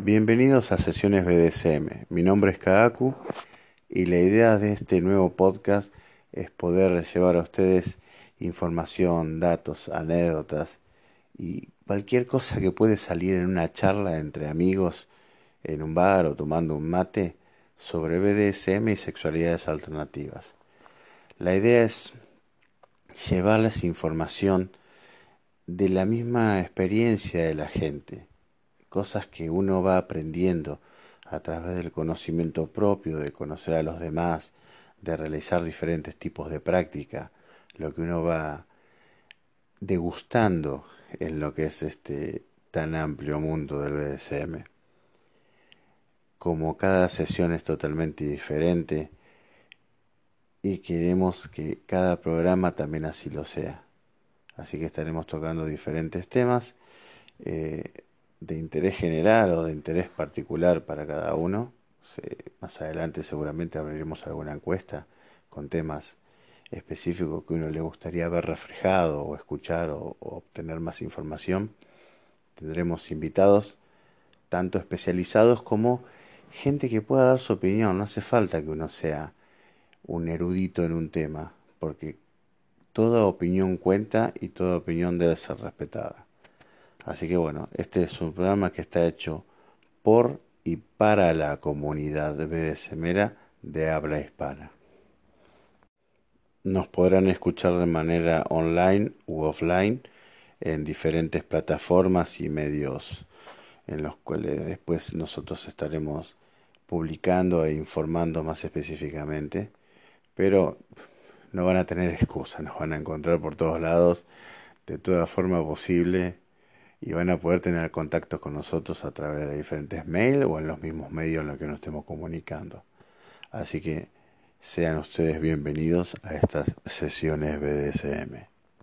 Bienvenidos a Sesiones BDSM. Mi nombre es Kagaku y la idea de este nuevo podcast es poder llevar a ustedes información, datos, anécdotas y cualquier cosa que puede salir en una charla entre amigos en un bar o tomando un mate sobre BDSM y sexualidades alternativas. La idea es llevarles información de la misma experiencia de la gente, cosas que uno va aprendiendo a través del conocimiento propio, de conocer a los demás, de realizar diferentes tipos de práctica, lo que uno va degustando en lo que es este tan amplio mundo del BDSM. Como cada sesión es totalmente diferente y queremos que cada programa también así lo sea. Así que estaremos tocando diferentes temas eh, de interés general o de interés particular para cada uno. más adelante seguramente abriremos alguna encuesta con temas específico que uno le gustaría ver reflejado o escuchar o, obtener más información. Tendremos invitados tanto especializados como gente que pueda dar su opinión. No hace falta que uno sea un erudito en un tema, porque toda opinión cuenta y toda opinión debe ser respetada. Así que bueno, este es un programa que está hecho por y para la comunidad BDSMera de habla hispana. Nos podrán escuchar de manera online u offline en diferentes plataformas y medios en los cuales después nosotros estaremos publicando e informando más específicamente. Pero no van a tener excusa, nos van a encontrar por todos lados de toda forma posible y van a poder tener contacto con nosotros a través de diferentes mails o en los mismos medios en los que nos estemos comunicando. Así que sean ustedes bienvenidos a estas sesiones BDSM.